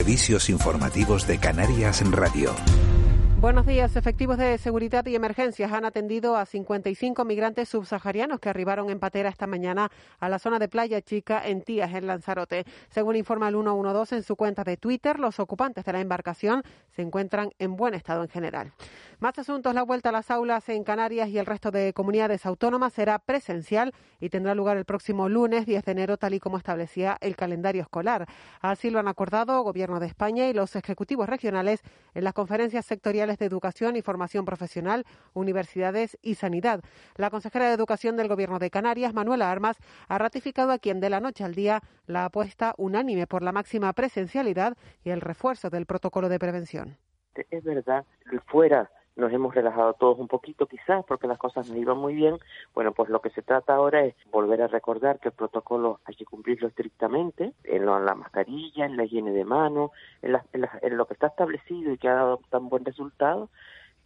Servicios informativos de Canarias Radio. Buenos días. Efectivos de seguridad y emergencias han atendido a 55 migrantes subsaharianos que arribaron en patera esta mañana a la zona de Playa Chica en Tías, en Lanzarote. Según informa el 112 en su cuenta de Twitter, los ocupantes de la embarcación se encuentran en buen estado en general. Más asuntos, la vuelta a las aulas en Canarias y el resto de comunidades autónomas será presencial y tendrá lugar el próximo lunes 10 de enero, tal y como establecía el calendario escolar. Así lo han acordado Gobierno de España y los ejecutivos regionales en las conferencias sectoriales de educación y formación profesional, universidades y sanidad. La consejera de Educación del Gobierno de Canarias, Manuela Armas, ha ratificado aquí en De la Noche al Día la apuesta unánime por la máxima presencialidad y el refuerzo del protocolo de prevención. Es verdad, fuera nos hemos relajado todos un poquito quizás porque las cosas nos iban muy bien. Bueno, pues lo que se trata ahora es volver a recordar que el protocolo hay que cumplirlo estrictamente en, la mascarilla, en la higiene de manos, en lo que está establecido y que ha dado tan buen resultado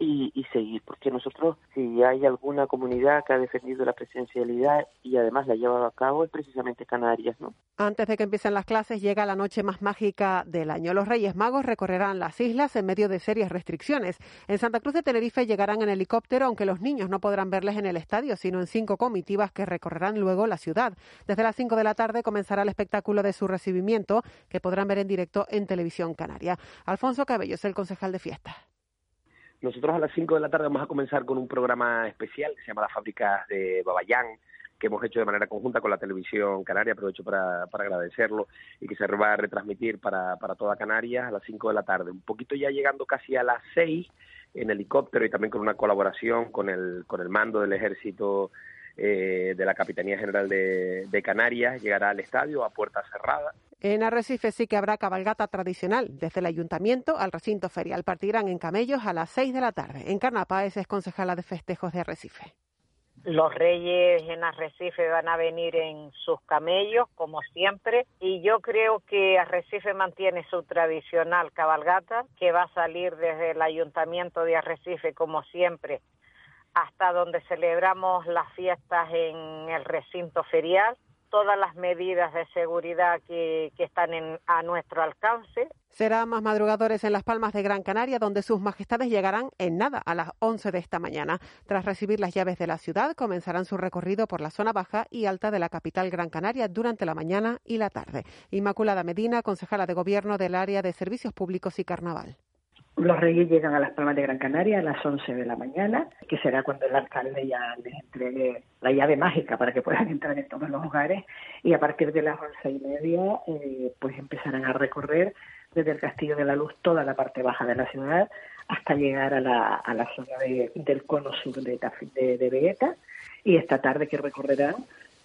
y, seguir, porque nosotros, si hay alguna comunidad que ha defendido la presencialidad y además la ha llevado a cabo, es precisamente Canarias, ¿no? Antes de que empiecen las clases, llega la noche más mágica del año. Los Reyes Magos recorrerán las islas en medio de serias restricciones. En Santa Cruz de Tenerife llegarán en helicóptero, aunque los niños no podrán verles en el estadio, sino en cinco comitivas que recorrerán luego la ciudad. Desde las cinco de la tarde comenzará el espectáculo de su recibimiento, que podrán ver en directo en Televisión Canaria. Alfonso Cabello es el concejal de fiestas. Nosotros a las 5 de la tarde vamos a comenzar con un programa especial que se llama Las Fábricas de Babayán, que hemos hecho de manera conjunta con la televisión canaria, aprovecho para, para agradecerlo y que se va a retransmitir para, para toda Canarias a las 5 de la tarde. Un poquito ya llegando casi a las 6 en helicóptero y también con una colaboración con el, con el mando del ejército eh, de la Capitanía General de, de Canarias, llegará al estadio a puerta cerrada en Arrecife sí que habrá cabalgata tradicional. Desde el ayuntamiento al recinto ferial partirán en camellos a las seis de la tarde. En Carnapaes es concejala de festejos de Arrecife. Los reyes en Arrecife van a venir en sus camellos, como siempre, y yo creo que Arrecife mantiene su tradicional cabalgata, que va a salir desde el ayuntamiento de Arrecife, como siempre, hasta donde celebramos las fiestas en el recinto ferial todas las medidas de seguridad que, están a nuestro alcance. Será más madrugadores en Las Palmas de Gran Canaria, donde sus majestades llegarán en nada a las 11 de esta mañana. Tras recibir las llaves de la ciudad, comenzarán su recorrido por la zona baja y alta de la capital Gran Canaria durante la mañana y la tarde. Inmaculada Medina, concejala de Gobierno del área de Servicios Públicos y Carnaval. Los reyes llegan a las Palmas de Gran Canaria a las 11 de la mañana, que será cuando el alcalde ya les entregue la llave mágica para que puedan entrar en todos los hogares y a partir de las once y media eh, pues empezarán a recorrer desde el Castillo de la Luz toda la parte baja de la ciudad hasta llegar a la, zona del cono sur de, de, de Vegeta y esta tarde que recorrerán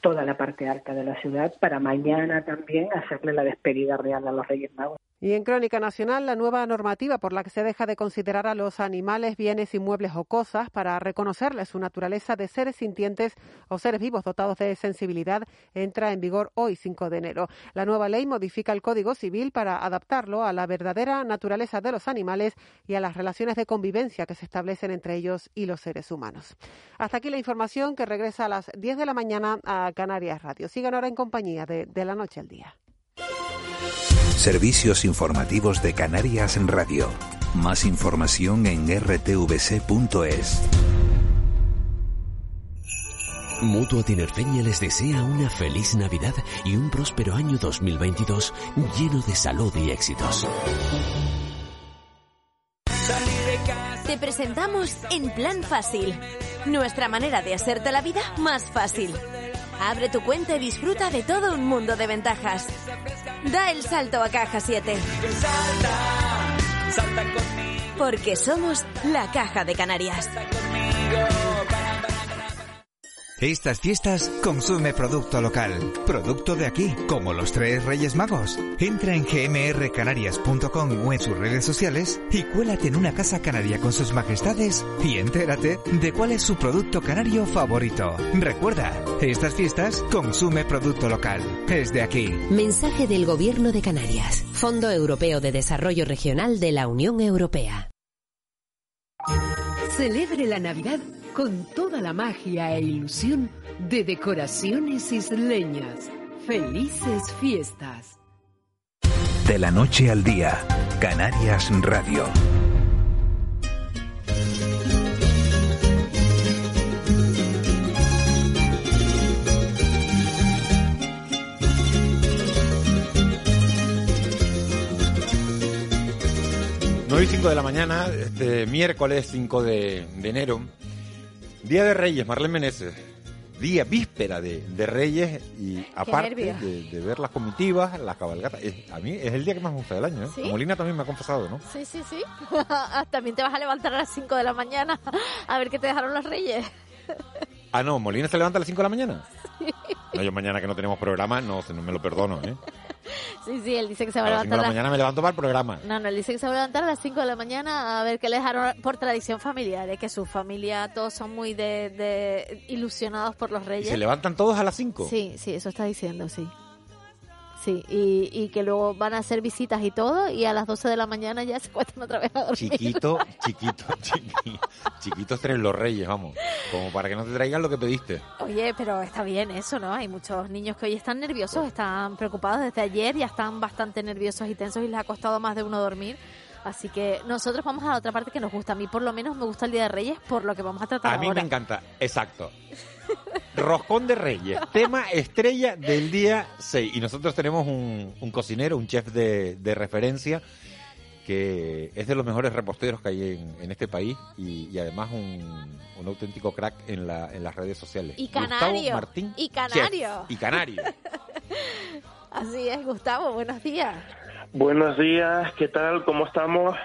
toda la parte alta de la ciudad para mañana también hacerle la despedida real a los Reyes Magos. Y en Crónica Nacional, la nueva normativa por la que se deja de considerar a los animales bienes inmuebles o cosas para reconocerles su naturaleza de seres sintientes o seres vivos dotados de sensibilidad entra en vigor hoy, 5 de enero. La nueva ley modifica el Código Civil para adaptarlo a la verdadera naturaleza de los animales y a las relaciones de convivencia que se establecen entre ellos y los seres humanos. Hasta aquí la información que regresa a las 10 de la mañana a Canarias Radio. Sigan ahora en compañía de, de la noche al día. Servicios informativos de Canarias en Radio. Más información en rtvc.es. Mutua Tinerfeña les desea una feliz Navidad y un próspero año 2022 lleno de salud y éxitos. Te presentamos En Plan Fácil, nuestra manera de hacerte la vida más fácil. Abre tu cuenta y disfruta de todo un mundo de ventajas. Da el salto a Caja 7. Porque somos la Caja de Canarias. Estas fiestas consume producto local, producto de aquí, como los tres Reyes Magos. Entra en gmrcanarias.com o en sus redes sociales y cuélate en una casa canaria con sus majestades y entérate de cuál es su producto canario favorito. Recuerda, estas fiestas consume producto local. Es de aquí. Mensaje del Gobierno de Canarias, Fondo Europeo de Desarrollo Regional de la Unión Europea. Celebre la Navidad con toda la magia e ilusión de decoraciones isleñas. Felices fiestas. De la noche al día, Canarias Radio. Nueve y 5 de la mañana, este miércoles 5 de, de enero, Día de Reyes, Marlene Meneses. Día, víspera de, de Reyes y aparte de, de ver las comitivas, las cabalgatas. es- a mí es el día que más me gusta del año. ¿eh? ¿Sí? Molina también me ha confesado, ¿no? Sí, sí, sí. También te vas a levantar a las 5 de la mañana a ver qué te dejaron los reyes. Ah, no, Molina se levanta a las 5 de la mañana. No, yo mañana que no tenemos programa, no, se- no me lo perdono, ¿eh? Sí, sí, él dice que se va A a las 5 de levantar la mañana me levanto para el programa. No, no, él dice que se va a levantar a las 5 de la mañana a ver qué le dejaron por tradición familiar, ¿eh? que su familia todos son muy de, de ilusionados por los ¿Y reyes. se levantan todos a las 5? Sí, sí, eso está diciendo, sí. Sí, y, y que luego van a hacer visitas y todo, y a las 12 de la mañana ya se cuestan otra vez a dormir. Chiquito, chiquito, chiqui- chiquitos tres los reyes, vamos. Como para que no te traigan lo que pediste. Oye, pero está bien eso, ¿no? Hay muchos niños que hoy están nerviosos, están preocupados desde ayer, ya están bastante nerviosos y tensos y les ha costado más de uno dormir. Así que nosotros vamos a la otra parte que nos gusta. A mí por lo menos me gusta el Día de Reyes por lo que vamos a tratar A mí ahora. me encanta, exacto. Roscón de Reyes, tema estrella del día 6. Y nosotros tenemos un, un cocinero, un chef de, de referencia, que es de los mejores reposteros que hay en, en este país y, y además un, un auténtico crack en, la, en las redes sociales. Y Gustavo canario. Martín, Y chef. canario. Y canario. Así es, Gustavo, buenos días. Buenos días, ¿qué tal? ¿Cómo estamos?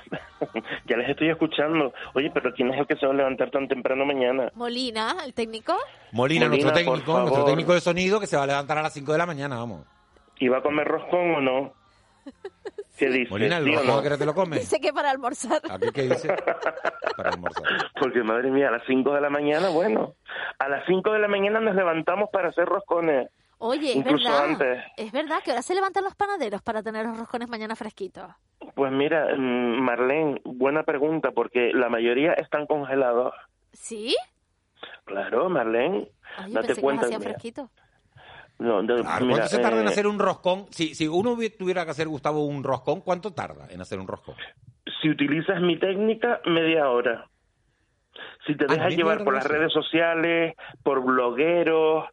ya les estoy escuchando. Oye, pero ¿quién es el que se va a levantar tan temprano mañana? Molina, el técnico. Molina, Molina, nuestro técnico, nuestro técnico de sonido, que se va a levantar a las 5 de la mañana, vamos. ¿Y va a comer roscón o no? ¿Qué dice? Molina, el ¿Sí no? que te lo comes. Dice que para almorzar. ¿Aquí qué dice? Para almorzar. Porque madre mía, a las 5 de la mañana, bueno, a las 5 de la mañana nos levantamos para hacer roscones. Oye, es verdad. antes. Es verdad que ahora se levantan los panaderos para tener los roscones mañana fresquitos. Pues mira, mm, Marlene, buena pregunta, porque la mayoría están congelados. ¿Sí? Claro, Marlene, Oye, date pensé que cuenta. hacían mira. fresquitos. No, de- Claro, mira, ¿Cuánto se tarda en eh, hacer un roscón? Si, si uno tuviera que hacer, Gustavo, un roscón, ¿cuánto tarda en hacer un roscón? Si utilizas mi técnica, media hora. Si te Ah, dejas llevar por las redes sociales, por blogueros,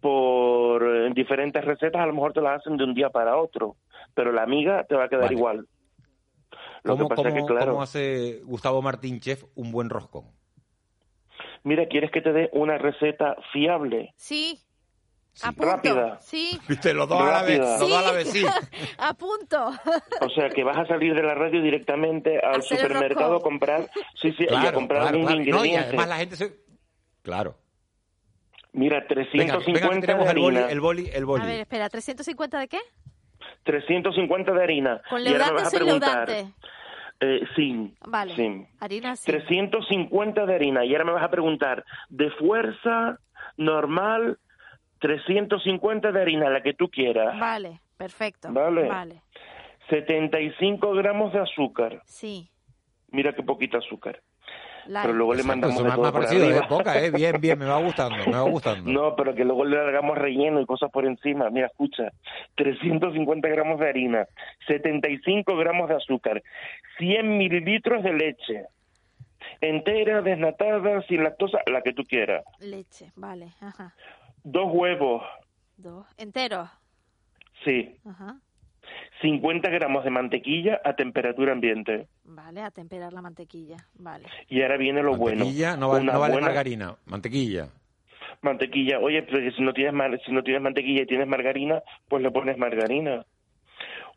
por diferentes recetas, a lo mejor te las hacen de un día para otro. Pero la amiga te va a quedar Vale. igual. Lo ¿Cómo, que pasa es que, claro, cómo hace Gustavo Martín Chef un buen roscón? mira, ¿quieres que te dé una receta fiable? Sí. A punto. Rápida. Sí. Viste, los dos a dos a la vez, sí. A punto. O sea, que vas a salir de la radio directamente al Hacer supermercado a roscón. comprar, sí, sí, y a comprar claro, un claro. No, y ingrediente. además la gente se... Claro. Mira, Venga, 350 venga de el boli, harina. el boli, el boli. A ver, espera, ¿350 de qué? 350 de harina. ¿Con Y ahora me leudante o sin preguntar, leudante? eh, sin, Vale. sin. Harina sí. 350 de harina. Y ahora me vas a preguntar, ¿de fuerza, normal, 350 de harina, la que tú quieras? Vale, perfecto. Vale. Vale. 75 gramos de azúcar. Sí. Mira qué poquito azúcar. Pero luego le mandamos eso de todo me ha por parecido, arriba. eh, poca, eh, bien, bien, me va gustando, me va gustando. No, pero que luego le hagamos relleno y cosas por encima. Mira, escucha, 350 gramos de harina, 75 gramos de azúcar, 100 mililitros de leche, entera, desnatada, sin lactosa, la que tú quieras. Leche, vale. Ajá. Dos huevos, Dos. Entero. sí. Ajá. 50 gramos de mantequilla a temperatura ambiente. Vale, a temperar la mantequilla. Vale. Y ahora viene lo bueno. Mantequilla, no, no vale buena margarina, mantequilla. mantequilla. Oye, pero que si no tienes mar- si no tienes mantequilla y tienes margarina, pues le pones margarina.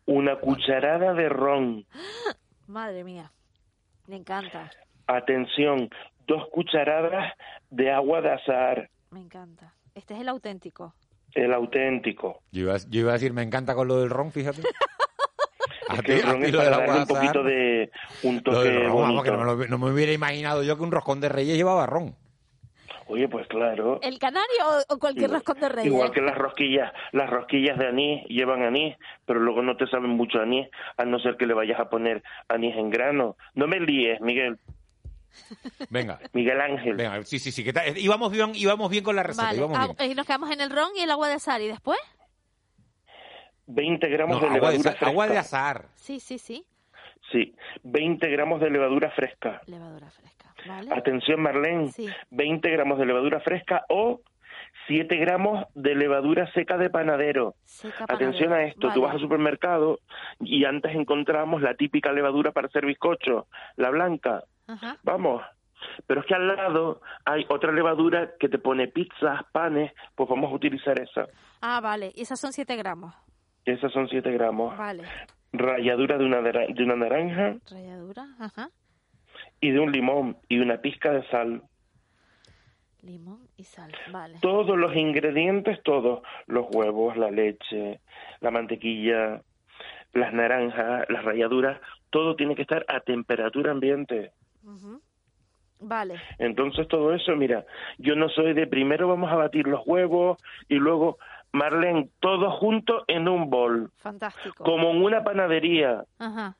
Una cucharada de ron. Madre mía. Me encanta. Atención, dos cucharadas de agua de azahar, Me encanta. Este es el auténtico. El auténtico. Yo iba, a- yo iba a decir, me encanta con lo del ron, fíjate. Es que el ron es para darle un poquito de un toque ron, vamos, que bonito. no me, lo- no me hubiera imaginado yo que un roscón de reyes llevaba ron. Oye, pues claro. ¿El canario o, o cualquier roscón de reyes? Igual que las rosquillas, las rosquillas de anís llevan anís, pero luego no te saben mucho anís, a no ser que le vayas a poner anís en grano. No me líes, Miguel. Venga. Miguel Ángel. Venga, sí, sí, sí. que íbamos, bien, íbamos bien con la receta. Vale. íbamos Ah, bien. y nos quedamos en el ron y el agua de sal. ¿Y después? 20 gramos No, de agua, de, levadura fresca. agua de azahar. Sí, sí, sí. Sí, 20 gramos de levadura fresca. Levadura fresca. ¿Vale? Atención, Marlene, Sí. 20 gramos de levadura fresca o 7 gramos de levadura seca de panadero. Seca Atención a panadero. esto, tú Vale. vas al supermercado y antes encontramos la típica levadura para hacer bizcocho, la blanca. Ajá. Vamos. Pero es que al lado hay otra levadura que te pone pizzas, panes, pues vamos a utilizar esa. Ah, vale. Y esas son 7 gramos. Esas son 7 gramos. Vale. Ralladura de una, de una naranja Ralladura. Ajá. y de un limón y una pizca de sal. Limón y sal. Vale. Todos los ingredientes, todos, los huevos, la leche, la mantequilla, las naranjas, las ralladuras, todo tiene que estar a temperatura ambiente. Vale. Entonces todo eso, mira, yo no soy de primero vamos a batir los huevos y luego, Marlene, todo junto en un bol, Fantástico. como en una panadería. Ajá.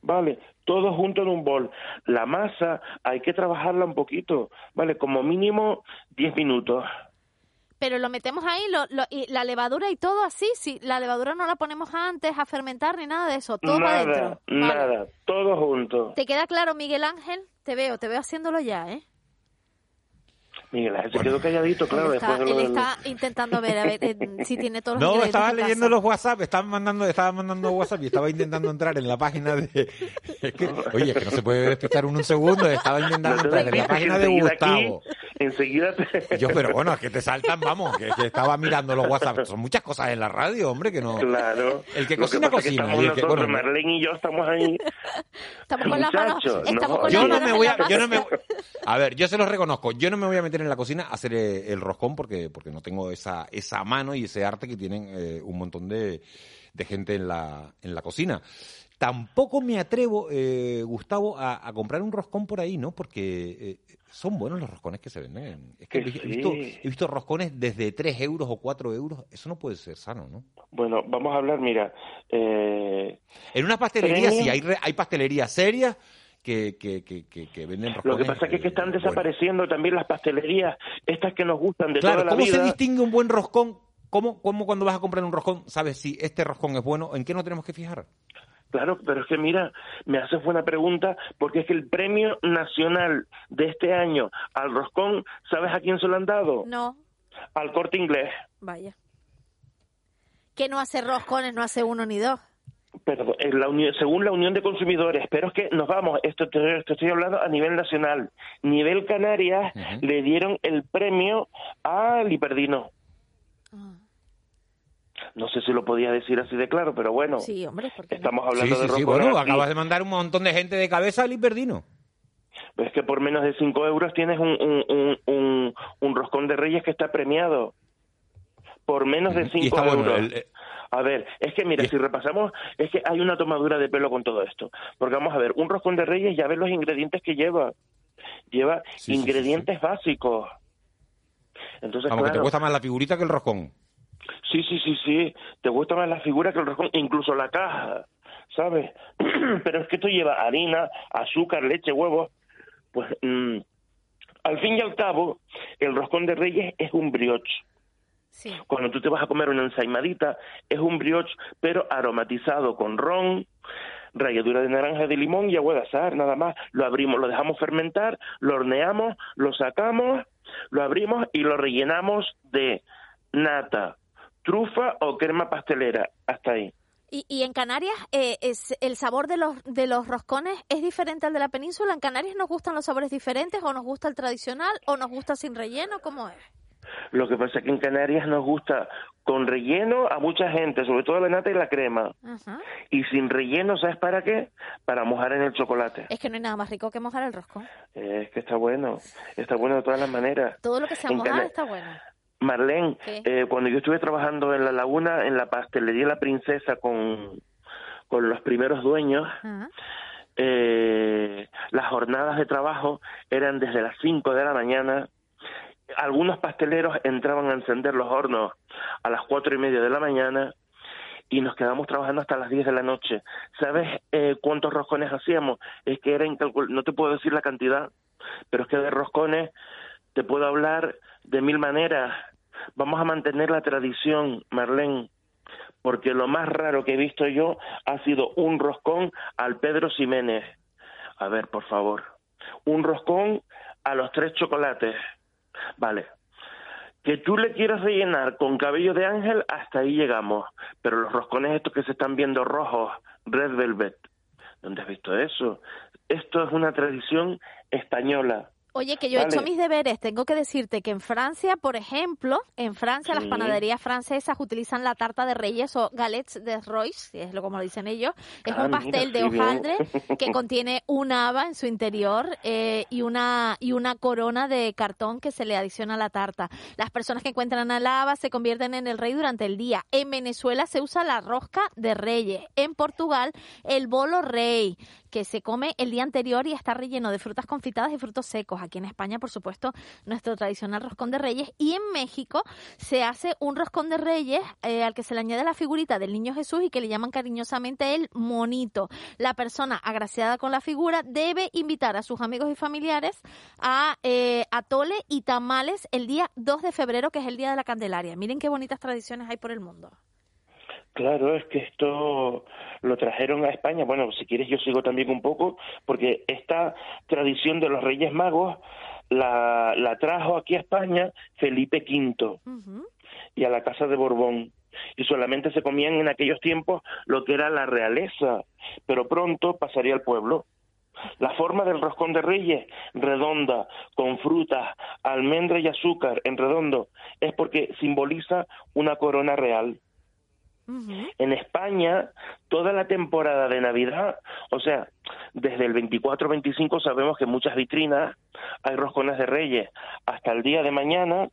Vale, todo junto en un bol. La masa hay que trabajarla un poquito, vale, como mínimo 10 minutos. Pero lo metemos ahí, lo, lo- y la levadura y todo así, sí. La levadura no la ponemos antes a fermentar ni nada de eso. Todo para nada, adentro. Vale. nada, todo junto. ¿Te queda claro, Miguel Ángel? Te veo, te veo haciéndolo ya, ¿eh? Miguel Ángel se quedó calladito, claro, él está, después de él del- está intentando ver, a ver eh, si tiene todos los No, estaba leyendo los WhatsApp, estaba mandando, estaba mandando WhatsApp y estaba intentando entrar en la página de... Es que, oye, es que no se puede despistar uno un segundo, estaba intentando No entrar en la página de aquí, Gustavo. Enseguida te... Yo, pero bueno, es que te saltan, vamos, que, que estaba mirando los WhatsApp. Son muchas cosas en la radio, hombre, que no... Claro. El que cocina, es que cocina. estamos y el que, nosotros, bueno, Marlene y yo estamos ahí. Estamos con las manos, Muchacho, estamos no, con yo las no me voy a, yo no me, a ver, yo se los reconozco, yo no me voy a meter en la cocina a hacer eh, el roscón porque, porque no tengo esa, esa mano y ese arte que tienen eh, un montón de, de gente en la, en la cocina. Tampoco me atrevo, eh, Gustavo, a, a comprar un roscón por ahí, ¿no? Porque eh, son buenos los roscones que se venden. Es que Que he, visto, he visto roscones desde 3 euros o 4 euros. Eso no puede ser sano, ¿no? Bueno, vamos a hablar, mira, eh, En una pastelería Premium. sí, hay, hay pastelerías serias que, que, que, que, que venden roscones. lo que pasa es que, eh, están buenos. desapareciendo también las pastelerías, estas que nos gustan de Claro, toda la ¿cómo vida. se distingue un buen roscón? ¿Cómo, ¿Cómo cuando vas a comprar un roscón sabes si este roscón es bueno? ¿En qué nos tenemos que fijar? Claro, pero es que mira, me haces buena pregunta, porque es que el premio nacional de este año al roscón, ¿sabes a quién se lo han dado? No, Al corte inglés. vaya. Que no hace roscones, no hace uno ni dos. Perdón, en la Unión- según la Unión de Consumidores, pero es que nos vamos, esto te, te estoy hablando a nivel nacional. Nivel Canarias le dieron el premio al Hiperdino. Ah. No sé si lo podía decir así de claro, pero bueno, Sí, hombre, porque estamos Sí, hablando sí, de sí. roscón Bueno, acabas de mandar un montón de gente de cabeza al Hiperdino. Es que por menos de 5 euros tienes un, un, un, un, un roscón de reyes que está premiado. Por menos de Y 5 está euros. bueno. el- eh, A ver, es que mira, si repasamos, es que hay una tomadura de pelo con todo esto. Porque vamos a ver, un roscón de reyes, ya ves los ingredientes que lleva. Lleva Sí, sí, sí, ingredientes básicos. Entonces, vamos, que te cuesta más la figurita que el roscón. Sí, sí, sí, sí, te gusta más la figura que el roscón, incluso la caja, ¿sabes? Pero es que esto lleva harina, azúcar, leche, huevos. Pues, mm, al fin y al cabo, el roscón de reyes es un brioche. Sí. Cuando tú te vas a comer una ensaimadita, es un brioche, pero aromatizado con ron, ralladura de naranja de limón y agua de azahar, nada más. Lo abrimos, lo dejamos fermentar, lo horneamos, lo sacamos, lo abrimos y lo rellenamos de nata, trufa o crema pastelera. Hasta ahí. Y, y en Canarias, eh, es, ¿el sabor de los, de los roscones es diferente al de la península? ¿En Canarias nos gustan los sabores diferentes o nos gusta el tradicional o nos gusta sin relleno? ¿Cómo es? Lo que pasa es que en Canarias nos gusta con relleno a mucha gente, sobre todo la nata y la crema. Ajá. Y sin relleno, ¿sabes para qué? Para mojar en el chocolate. Es que no hay nada más rico que mojar el roscón. Es que está bueno, está bueno de todas las maneras. Todo lo que sea En mojar Cana- está bueno. Marlene, eh, cuando yo estuve trabajando en la laguna, en la pastelería La Princesa con, con los primeros dueños, eh, las jornadas de trabajo eran desde las 5 de la mañana. Algunos pasteleros entraban a encender los hornos a las cuatro y media de la mañana y nos quedamos trabajando hasta las 10 de la noche. ¿Sabes eh, cuántos roscones hacíamos? Es que era incalculable, no te puedo decir la cantidad, pero es que de roscones te puedo hablar de mil maneras. Vamos a mantener la tradición, Marlene. porque lo más raro que he visto yo ha sido un roscón al Pedro Ximénez. A ver, por favor. Un roscón a los tres chocolates. Vale. Que tú le quieras rellenar con cabello de ángel, hasta ahí llegamos. Pero los roscones estos que se están viendo rojos, red velvet, ¿dónde has visto eso? Esto es una tradición española. Oye, que yo he hecho mis deberes. Tengo que decirte que en Francia, por ejemplo, en Francia las panaderías francesas utilizan la tarta de reyes o galets de Royce, es lo como lo dicen ellos. Es Ah, un pastel mira, de bien. hojaldre que contiene un haba en su interior eh, y una y una corona de cartón que se le adiciona a la tarta. Las personas que encuentran al haba se convierten en el rey durante el día. En Venezuela se usa la rosca de reyes. En Portugal el bolo rey que se come el día anterior y está relleno de frutas confitadas y frutos secos. Aquí en España, por supuesto, nuestro tradicional roscón de reyes. Y en México se hace un roscón de reyes eh, al que se le añade la figurita del niño Jesús y que le llaman cariñosamente el monito. La persona agraciada con la figura debe invitar a sus amigos y familiares a eh, atole y tamales el día 2 de febrero, que es el día de la Candelaria. Miren qué bonitas tradiciones hay por el mundo. Claro, es que esto lo trajeron a España. Bueno, si quieres yo sigo también un poco, porque esta tradición de los Reyes Magos la, la trajo aquí a España Felipe V y a la Casa de Borbón. Y solamente se comían en aquellos tiempos lo que era la realeza, pero pronto pasaría al pueblo. La forma del roscón de reyes, redonda, con frutas, almendra y azúcar en redondo, es porque simboliza una corona real. En España, toda la temporada de Navidad, o sea, desde el 24-25 sabemos que en muchas vitrinas hay roscones de reyes. Hasta el día de mañana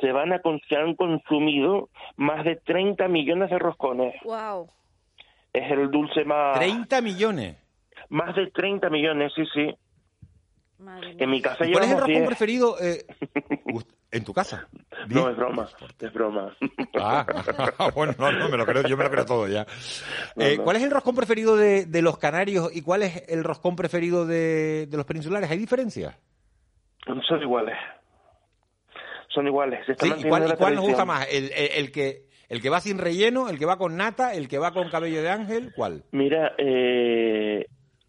se van a con- se han consumido más de 30 millones de roscones. Wow. Es el dulce más... 30 millones. Más de 30 millones, sí, sí. En mi casa ¿Y ¿Cuál es el roscón 10. preferido eh, en tu casa? No, es broma, es broma. Ah, bueno, no, no, me lo creo, yo me lo creo todo ya. No, Eh, no. ¿Cuál es el roscón preferido de, de los canarios y cuál es el roscón preferido de, de los peninsulares? ¿Hay diferencias? Son iguales. Son iguales. Se está Sí, ¿y cuál, y la cuál nos gusta más? ¿El, el- el que, ¿El que va sin relleno? ¿El que va con nata? ¿El que va con cabello de ángel? ¿Cuál? Mira, eh,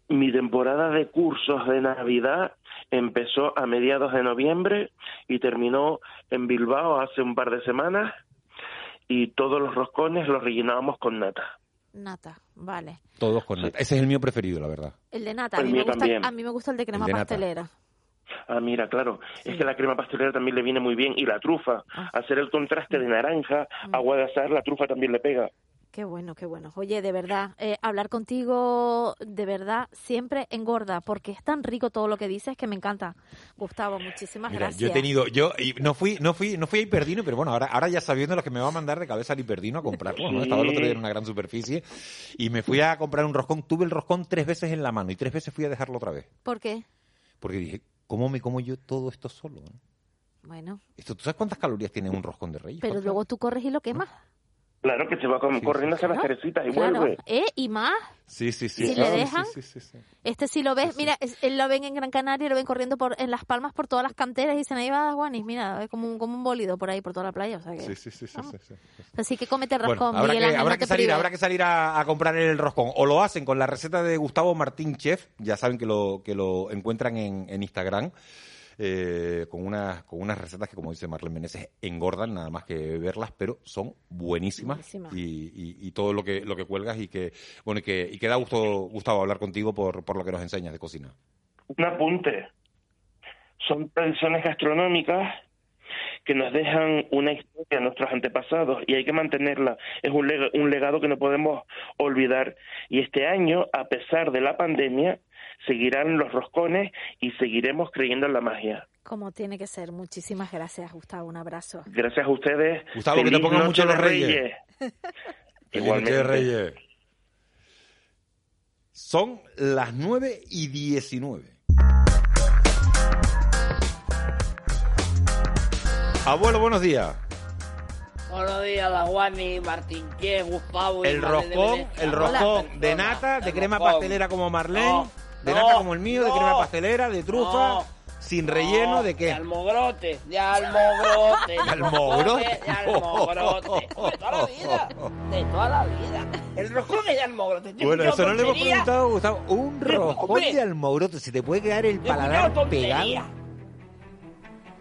mi temporada de cursos de Navidad empezó a mediados de noviembre y terminó en Bilbao hace un par de semanas y todos los roscones los rellenábamos con nata. Nata, vale. Todos con nata. Ese es el mío preferido, la verdad. El de nata, a mí, me mío gusta, también. a mí me gusta el de crema de nata. pastelera. Ah, mira, claro, es que la crema pastelera también le viene muy bien y la trufa, Ah. hacer el contraste de naranja, Mm. agua de azahar, la trufa también le pega. Qué bueno, qué bueno. Oye, de verdad, eh, hablar contigo, de verdad, siempre engorda, porque es tan rico todo lo que dices que me encanta. Gustavo, muchísimas Mira, gracias. yo he tenido, yo y no fui, no fui, no fui a Hiperdino, pero bueno, ahora, ahora ya sabiendo lo que me va a mandar de cabeza al Hiperdino a comprar. Bueno, estaba el otro día en una gran superficie y me fui a comprar un roscón. Tuve el roscón tres veces en la mano y tres veces fui a dejarlo otra vez. ¿Por qué? Porque dije, ¿cómo me como yo todo esto solo? no? Bueno, Esto, ¿Tú sabes cuántas calorías tiene un roscón de reyes? pero luego tú corres y lo quemas. Claro que se va con- corriendo hacia las cerecitas y Claro, vuelve. ¿eh? Y más. Sí, sí, sí. Si le dejan, sí, sí, sí, sí. Este sí lo ves, mira, es- él lo ven en Gran Canaria, lo ven corriendo por en Las Palmas por todas las canteras y dicen, ahí va Juanis, mira, es como un, como un bólido por ahí, por toda la playa. O sea que, Sí, sí, sí, sí, sí, sí. Así que cómete Bueno, roscón, habrá Miguel que, Ángel, habrá no que salir, habrá que salir a, a comprar el roscón. O lo hacen con la receta de Gustavo Martín Chef, ya saben que lo, que lo encuentran en, en Instagram, eh, con, unas, con unas recetas que, como dice Marlene Meneses, engordan nada más que verlas, pero son buenísimas. Buenísimas. Y, y- y todo lo que, lo que cuelgas y que, bueno, y que, y que da gusto, Gustavo, hablar contigo por, por lo que nos enseñas de cocina. Un apunte. Son tradiciones gastronómicas que nos dejan una historia a nuestros antepasados y hay que mantenerla. Es un legado que no podemos olvidar. Y este año, a pesar de la pandemia, seguirán los roscones y seguiremos creyendo en la magia. Como tiene que ser. Muchísimas gracias, Gustavo. Un abrazo. Gracias a ustedes. Gustavo, que te Feliz pongan mucho los reyes. Feliz noche de Reyes. Son las 9 y 19. Abuelo, buenos días. Buenos días, la Juani, Martín Che, Gustavo. y El roscón, el roscón de nata, de crema roscón. pastelera como Marlene, No, de no, nata como el mío, de crema pastelera, de trufa, no, sin relleno de De qué? almogrote, de almogrote. ¿De almogrote? De almogrote. De toda la vida. De toda la vida. El roscón es de almogrote. Bueno, eso no le hemos preguntado, Gustavo. Un hombre. de almogrote, se te puede quedar el paladar pegado.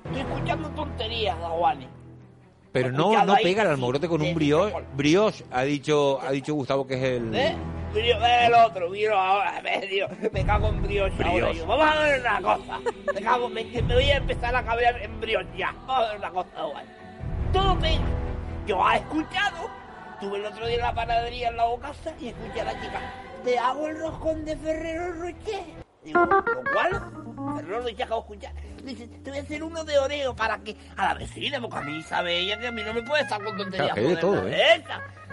Estoy escuchando tonterías, Daguani. Pero no, no pega el almogrote con un brioche. Brioche, ha dicho, ha dicho Gustavo que es el... ¿Eh? Brio- el otro, brio ahora, me, me cago en brioche ahora. Yo, vamos a ver una cosa. Me cago, me, me voy a empezar a cabrear en brioche ya. Vamos a ver una cosa, Daguani. Todo pega. Yo he escuchado, tuve el otro día en la panadería en la casa y escuché a la chica, te hago el roscón de Ferrero Rocher. Digo, ¿lo cual? Ferrero Rocher acabo de escuchar. Dice, te voy a hacer uno de Oreo para que a la vecina, porque a mí sabe ella que a mí no me puede estar con tonterías. Claro, de todo, ¿eh?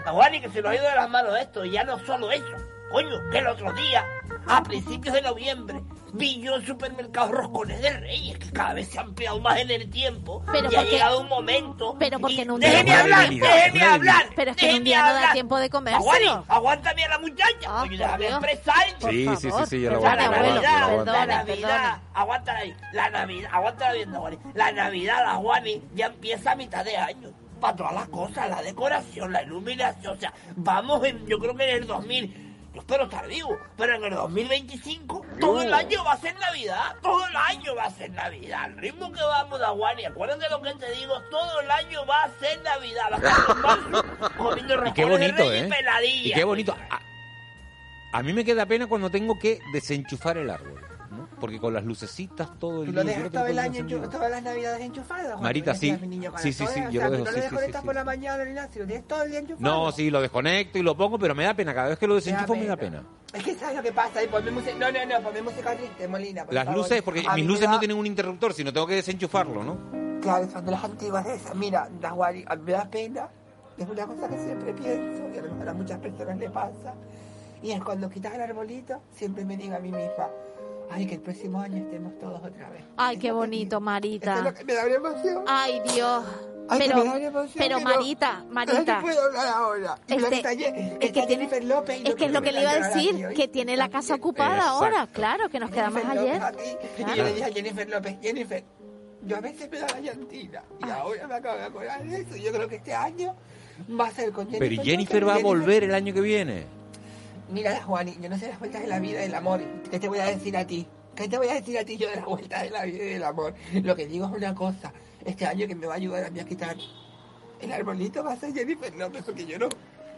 Esas. Aguani, que se nos ha ido de las manos esto, y ya no solo eso. Coño, que el otro día, a principios de noviembre, vi yo en supermercados roscones de reyes, que cada vez se han ampliado más en el tiempo, Pero y ha porque- llegado un momento... Pero porque en un ¡Déjeme hablar! ¡Déjeme hablar! Pero es que en un déjeme día no da hablar. tiempo de Aguani, comérselo. aguántame a la muchacha. Coño, déjame expresar. Sí, sí, sí, sí, ya lo La aguanto, aguanto, Navidad, la Navidad, aguántala ahí. La Navidad, aguántala bien, Juani. La Navidad, la Juani, ya empieza a mitad de año. Para todas las cosas, la decoración, la iluminación. O sea, vamos en, yo creo que en el 2000. Yo espero estar vivo, pero en el 2025 todo el año va a ser Navidad, todo el año va a ser Navidad. Al ritmo que vamos, Daguani, acuérdate lo que te digo, todo el año va a ser Navidad. Va a estar marzo comiendo Y qué de bonito, ¿eh? y. Y qué bonito. A, a mí me queda pena cuando tengo que desenchufar el árbol. Porque con las lucecitas todo el lo día... dejas lo tengo todas las navidades enchufadas. Marita, sí. Sí, sí, sí, yo lo dejo, No sí, lo desconectas por la mañana si lo tienes todo el día enchufado. No, sí, lo desconecto y lo pongo, pero me da pena. Cada vez que lo desenchufo me da pena. Es que sabes lo que pasa, ponme música, no, no, no, ponme música triste, Molina. Las luces, porque mis luces no tienen un interruptor, sino tengo que desenchufarlo, ¿no? Claro, son de las antiguas esas. Mira, Nahuari, a mí me da pena. Es una cosa que siempre pienso, y a lo mejor a muchas personas le pasa. Y es cuando quitas el arbolito, siempre me digo a mí misma, ay, que el próximo año estemos todos otra vez. Ay, qué bonito, Marita. Es lo que me da emoción. Ay, Dios. Ay, pero, me da una emoción pero Marita, Marita. no puedo hablar ahora. Este, es que tiene- Jennifer López. Es que es lo que le iba a decir, que tiene la casa ocupada Exacto. ahora. Claro, que nos quedamos Jennifer ayer. López aquí. Y Claro. yo le dije a Jennifer López, Jennifer, yo a veces me da la llantina. Y ahora me acabo de acordar de eso. Yo creo que este año va a ser con Jennifer Pero ¿y Jennifer López. va a Jennifer- volver el año que viene? Mira, Juani, yo no sé las vueltas de la vida y del amor. ¿Qué te voy a decir a ti? ¿Qué te voy a decir a ti yo de las vueltas de la vida y del amor? Lo que digo es una cosa. Este año que me va a ayudar a mí a quitar el arbolito va a ser Jennifer López, porque yo no...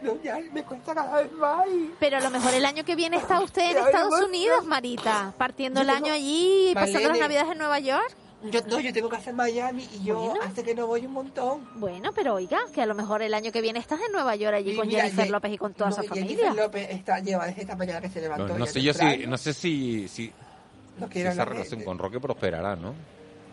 no ya me cuesta cada vez más. Pero a lo mejor el año que viene está usted en Estados. Unidos, Marita, partiendo el año allí y pasando las navidades en Nueva York. Yo, no, yo tengo que hacer Miami y yo Bueno. hace que no voy un montón. Bueno, pero oiga, que a lo mejor el año que viene estás en Nueva York allí Y con mira, Jennifer Ye- López y con toda no, su familia. Jennifer López está, lleva desde esta mañana que se levantó. No, no sé yo si, no sé si, si, No si quiero esa relación con Roque prosperará, ¿no?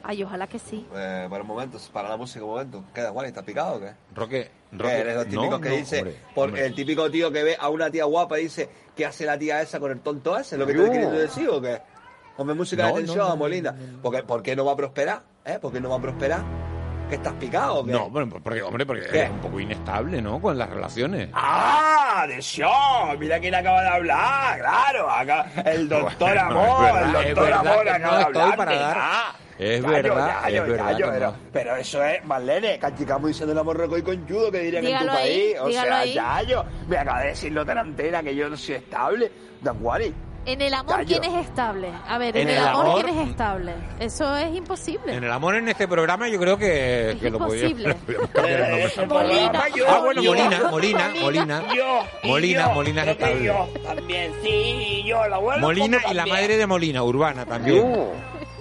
Ay, ojalá que sí. Eh, para un momento, para la música un momento. ¿Qué, Juan? ¿Estás picado o qué? Roque, ¿Qué, Roque eres los típicos no, que no, dice, hombre, por hombre. el típico tío que ve a una tía guapa y dice, ¿qué hace la tía esa con el tonto ese? ¿Es lo que te No. he querido decir o qué? Hombre, música No, de no, tensión, no, no, Molina. ¿Por, ¿Por qué no va a prosperar? ¿Eh? ¿Por qué no va a prosperar? ¿Que estás picado o qué? No, bueno, porque, hombre, porque ¿Qué? es un poco inestable, ¿no? Con las relaciones. ¡Ah! ¡De show! Mira quién acaba de hablar, claro. Acá, el doctor Bueno, Amor, verdad, el doctor verdad Amor acaba no de estoy hablar. para dar- ah. Es verdad, es verdad pero, eso es, Marlene, cachicamos diciendo el amor roco y conchudo que dirían Dígalo en tu ahí, país. O sea, ahí. gallo, me acaba de decirlo tan antena que yo no soy estable. Dan Guari. En el amor, Gallo. ¿quién es estable? A ver, en, En el, el amor, amor- ¿quién es estable? Eso es imposible. En el amor en este programa yo creo que, Es que lo podíamos Molina. yo- Ah, bueno, yo- Molina, Molina, Molina. Yo, y Molina, yo, Molina es estable. yo también, sí, yo, la abuela. Molina y la madre de Molina, Urbana también.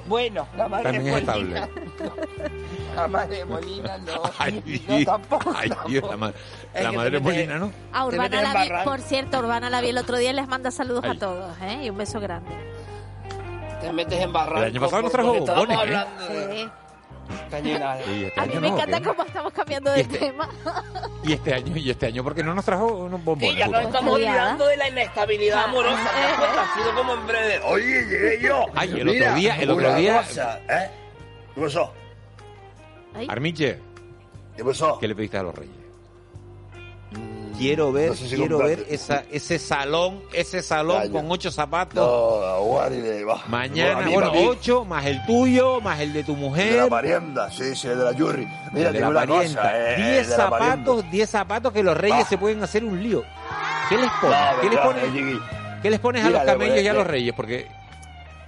Bueno, la madre También es Molina. estable. La madre Molina no. Ay, no, tampoco. ay, Dios, la, ma- la que madre Molina, ¿no? A Urbana la vi, por cierto, Urbana la vi el otro día y les manda saludos Ay. a todos, ¿eh? Y un beso grande. Te metes en barranco. El año pasado nos trajo bombones, ¿eh? de Sí. este A mí me no, encanta ¿qué? cómo estamos cambiando de Y este- tema. Y este año, y este año, porque no nos trajo unos bombones. Sí, ya nos estamos olvidando de la inestabilidad amorosa. ¿te das cuenta? Ha sido como en breve. Oye, llegué yo. Ay, el otro día- el otro día- cosa, ¿eh? ¿Qué pasó? Ay, Armiche, ¿Qué pasó? ¿qué le pediste a los reyes? quiero ver, No sé si quiero ver esa, ese salón, ese salón con ocho zapatos. No, va. Mañana, mí, bueno, ocho, más el tuyo, más el de tu De la mujer. parienda, sí, sí, el de la Yurri. Mira, de la una parienta. cosa, eh, Diez la zapatos, diez zapatos que los reyes Ah. se pueden hacer un lío. ¿Qué les pones? No, ¿Qué, les verdad, pones? eh. ¿Qué les pones a los camellos y a los reyes? Porque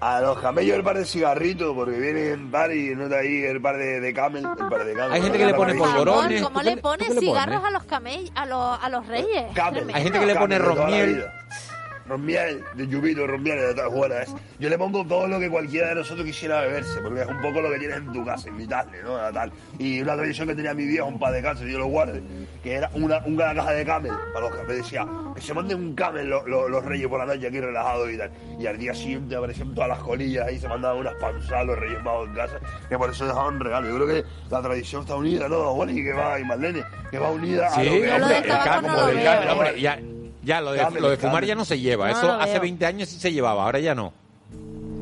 A los camellos el par de cigarritos, porque vienen en par y no está ahí el par de, de camel, el par de camel. Hay gente que le pone polvorones. ¿Cómo ¿Tú le pones cigarros a los camellos, a los, a los reyes? Camel. Hay gente que le pone rosmiel. Rosmiel, de Yubito, Rosmiel, de todas buenas. Yo le pongo todo lo que cualquiera de nosotros quisiera beberse, porque es un poco lo que tienes en tu casa, invitarle, ¿no? A tal. Y una tradición que tenía mi viejo, un par de cáncer, yo lo guarde, que era una, una caja de camel para los que decía que se manden un camel lo- lo- los reyes por la noche aquí relajados y tal. Y al día siguiente aparecían todas las colillas ahí, se mandaban unas panzadas los reyes magos en casa, que por eso dejaban regalo. Yo creo que la tradición está unida, ¿no? Bueno, y que va, y Marlene, que va unida a Sí, lo que hombre, el camel, hombre, ya, ya lo de, lo de fumar ya no se lleva. No Eso lo hace veo. 20 años sí se llevaba, ahora ya no.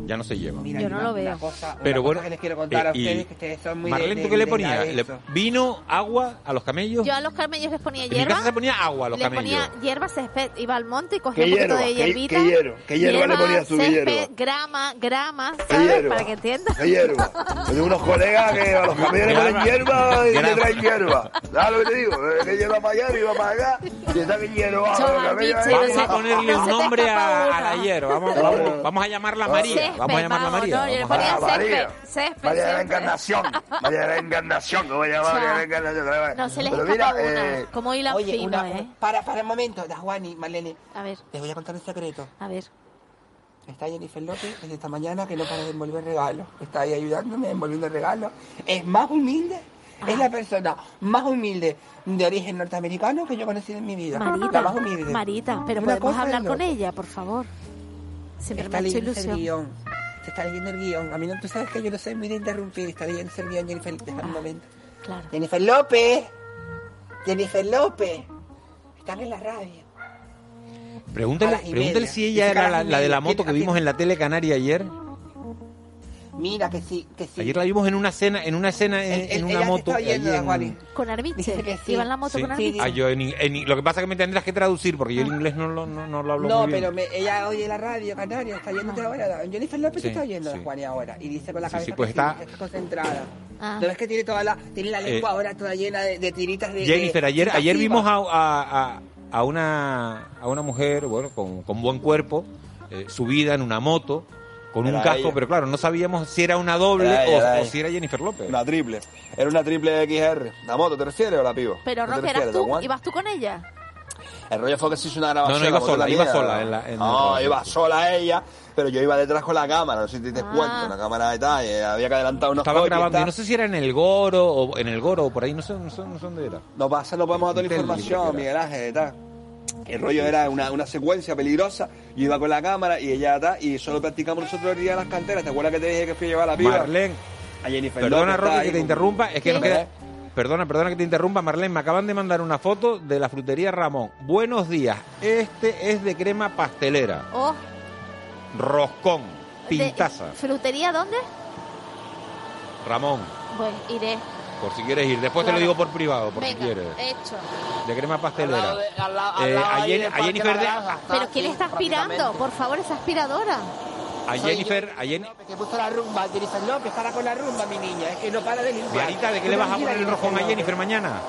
Ya no se lleva. Mira, Yo no una- lo veo. Una cosa, Pero bueno, cosa que les quiero contar a eh, y- ustedes, que ustedes son muy Marlene, de, ¿tú qué le de Le-. ¿Vino, agua a los camellos? Yo a los camellos les ponía en mi casa hierba. se ponía agua a los Les camellos. ponía hierba, césped, iba al monte y cogía ¿Qué un poquito hierba? de ¿Qué- hierbita. qué hierba? ¿Qué hierba le? ¿Qué césped, hierba? grama, grama, ¿Qué ¿sabes? hierba? Para que entiendas. ¿Qué hierba? Tengo unos colegas que a los camellos le ponen hierba y le traen hierba. ¿Sabes lo que te digo? Eh, Que hierba para allá y va para acá. Y hierba. Vamos a ponerle un nombre a, la hierba. Vamos a llamarla María. Césped, Vamos a llamarla vamos, María. no, yo le Vamos a- ponía Ah, María. césped, césped, María de la. Encarnación. María de la Encarnación. ¿Cómo se llama Cha. María de la Encarnación? No se les Pero mira, una. eh, Como hila Oye, fino, una, ¿eh? para, para un momento, da Juan y Marlene, A ver, les voy a contar un secreto. a ver. Está Jennifer López desde esta mañana que no para de envolver regalos. Está ahí ayudándome, envolviendo regalos. Es más humilde, es la persona más humilde de origen norteamericano que yo he conocido en mi vida. la Marita, más humilde. Marita, pero Una podemos hablar con ella, por favor. Siempre Está me ha hecho leyendo el guion. Se está leyendo el guion. A mí no, tú sabes que yo no soy muy de interrumpir. Está leyendo el guion, Jennifer. Déjame un momento. Claro. Jennifer López. Jennifer López. Están en la radio. Pregúntale, pregúntale si ella era la, de la moto que ¿Quién- vimos en la tele canaria ayer. Mira que sí, que sí. Ayer la vimos en una cena, en una escena en, en una moto. está oyendo, allí en-. Con Arbiche. Que sí. Iba en la moto Sí. con Arbiche. Ah, yo en, en- lo que pasa es que me tendrás que traducir porque yo el inglés no lo, no, no lo hablo No, muy bien. pero me- ella oye la radio canaria, está oyéndote ahora. Jennifer López Sí, está oyendo sí. a Juani ahora. Y dice con la cabeza sí, pues que está- está concentrada. Ah. ¿No ves que tiene toda la, tiene la lengua Eh, ahora toda llena de, de tiritas de. Jennifer, de- ayer, ayer citativa? vimos a, a, a- a una, a una mujer, bueno, con, con buen cuerpo, eh, subida en una moto, con un casco, ella. pero claro, no sabíamos si era una doble Era ella, o, era o ella. si era Jennifer López. Una triple. Era una triple XR. ¿La moto te refieres o la piba? Pero ¿No te Roque, eras tú, ibas tú con ella. El rollo fue que se hizo una grabación. No, no, iba sola, la iba mía. sola en la- en no, el- iba sola ella, pero yo iba detrás con la cámara, no sé si te Ah. cuenta, una cámara de detalle, había que adelantar unos Estaba grabando, yo no sé si era en el Goro o en el Goro o por ahí, no sé, no sé, no sé dónde era. No pasa, no podemos dar toda la información, Miguel Ángel, tal. El rollo era una, una secuencia peligrosa, yo iba con la cámara y ella tal, y solo practicamos nosotros el día de las canteras, ¿te acuerdas que te dije que fui a llevar a la piba? Marlene, a Jennifer perdona López, que te con- interrumpa, es que ¿Qué? queda... Perdona, perdona que te interrumpa, Marlene, me acaban de mandar una foto de la frutería Ramón. Buenos días, este es de crema pastelera, Oh, roscón, pintaza. ¿Frutería dónde? Ramón, Pues iré. Por si quieres ir. Después te lo Claro. digo por privado, por si Venga, quieres. hecho. De crema pastelera. Al lado de- al lado- al Eh, a Jen- Jennifer de- ¿Pero quién está aspirando? Por favor, esa aspiradora. A Soy Jennifer, a Jen- Que puso la rumba, Jennifer López, para con la rumba, mi niña. Es que no para de limpiar. Marita, ¿de qué le vas a poner el rojón a. Jennifer mañana?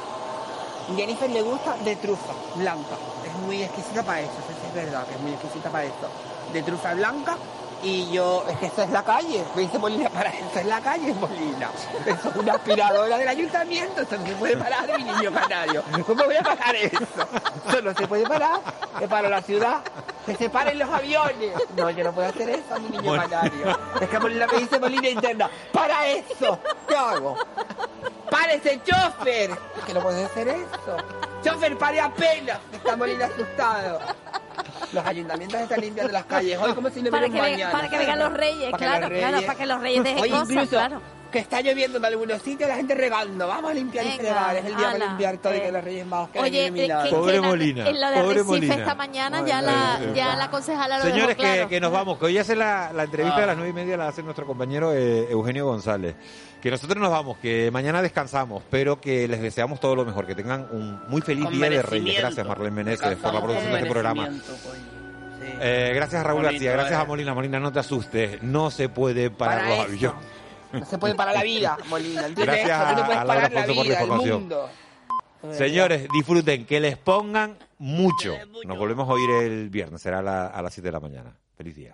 Jennifer le gusta de trufa blanca. Es muy exquisita para eso, eso es verdad, que es muy exquisita para eso. De trufa blanca y yo, es que esa es la calle. Me dice Molina, para eso es la calle, Molina. Eso es una aspiradora del ayuntamiento, eso no se puede parar, mi niño canario. ¿Cómo voy a parar eso? Eso no se puede parar, es para la ciudad. Que se paren los aviones. No, yo no puedo hacer eso, mi niño canario. Es que Molina me dice Molina interna, para eso. ¿Qué hago? ¡Párese, chofer! Es que no puedes hacer eso. ¡Chofer, pare apenas! Está Molina asustado. Los ayuntamientos están limpiando las calles hoy como si no Para que, ve- mañana. para que vengan los reyes, Para claro, los claro, para que los reyes dejen Oye, cosas, incluso, claro. Que está lloviendo en algunos sitios, la gente regando. Vamos a limpiar el Venga, fregar, es el día para ala, limpiar todo y eh. que los Reyes Magos que Oye, eh, que- Pobre que Molina, en lo de pobre Recife Molina. esta mañana Ay, ya, la, eh, ya eh, la concejala lo Señores, dejó claro. que, que nos vamos, que hoy hace la, la entrevista Ah. a las nueve y media, la hace nuestro compañero eh, Eugenio González. Que nosotros nos vamos, que mañana descansamos, pero que les deseamos todo lo mejor, que tengan un muy feliz Con día de Reyes. Gracias, Marlene Meneses, por la producción de este programa. merecimiento, coño. Sí. Eh, gracias a Raúl García, gracias eh. a Molina. Molina, no te asustes, no se puede parar Para los esto. aviones. No se puede parar la vida, Molina. ¿entiendes? Gracias tú no a- puedes a Laura parar la Alfonso por la vida, el información. mundo. Señores, disfruten, que les pongan mucho. Nos volvemos a oír el viernes, será a, la- a las 7 de la mañana. Feliz día.